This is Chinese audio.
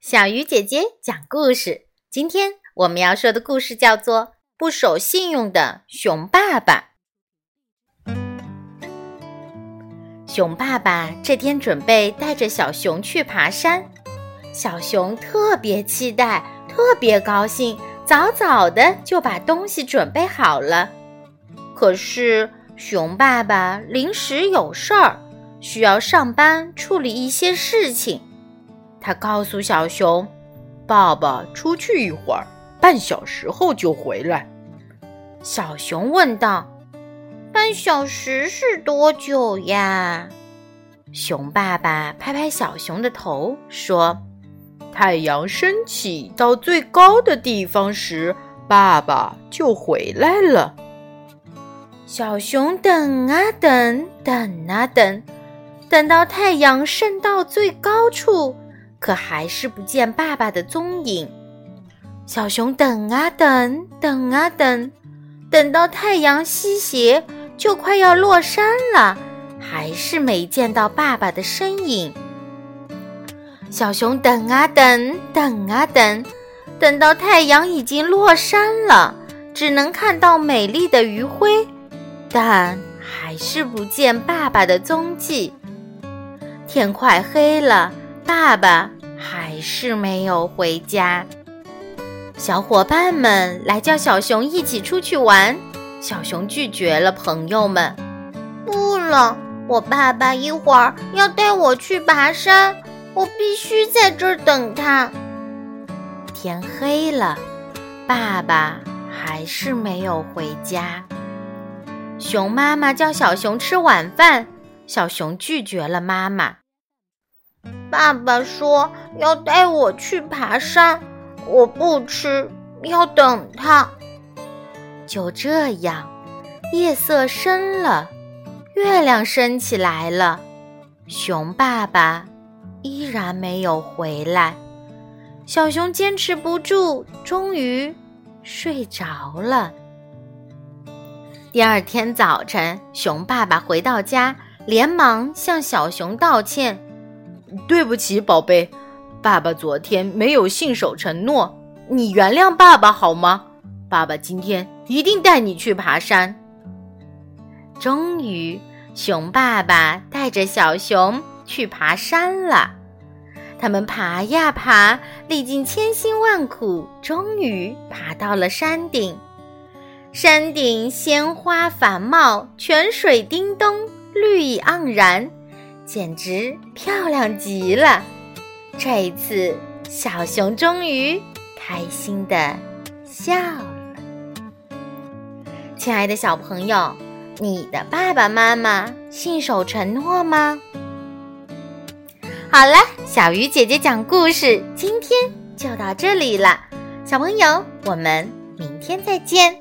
小鱼姐姐讲故事。今天我们要说的故事叫做《不守信用的熊爸爸》。熊爸爸这天准备带着小熊去爬山，小熊特别期待，特别高兴，早早的就把东西准备好了。可是熊爸爸临时有事儿，需要上班处理一些事情。他告诉小熊：“爸爸出去一会儿，半小时后就回来。”小熊问道：“半小时是多久呀？”熊爸爸拍拍小熊的头说：“太阳升起到最高的地方时，爸爸就回来了。”小熊等啊等，等啊等，等到太阳升到最高处。可还是不见爸爸的踪影。小熊等啊等，等啊等，等到太阳西斜，就快要落山了，还是没见到爸爸的身影。小熊等啊等，等啊等，等到太阳已经落山了，只能看到美丽的余晖，但还是不见爸爸的踪迹。天快黑了。爸爸还是没有回家。小伙伴们来叫小熊一起出去玩，小熊拒绝了。朋友们，不了，我爸爸一会儿要带我去爬山，我必须在这儿等他。天黑了，爸爸还是没有回家。熊妈妈叫小熊吃晚饭，小熊拒绝了妈妈。爸爸说要带我去爬山，我不吃，要等他。就这样，夜色深了，月亮升起来了，熊爸爸依然没有回来。小熊坚持不住，终于睡着了。第二天早晨，熊爸爸回到家，连忙向小熊道歉。对不起，宝贝，爸爸昨天没有信守承诺，你原谅爸爸好吗？爸爸今天一定带你去爬山。终于，熊爸爸带着小熊去爬山了。他们爬呀爬，历尽千辛万苦，终于爬到了山顶。山顶鲜花繁茂，泉水叮咚，绿意盎然。简直漂亮极了！这一次，小熊终于开心的笑了。亲爱的小朋友，你的爸爸妈妈信守承诺吗？好了，小鱼姐姐讲故事，今天就到这里了。小朋友，我们明天再见。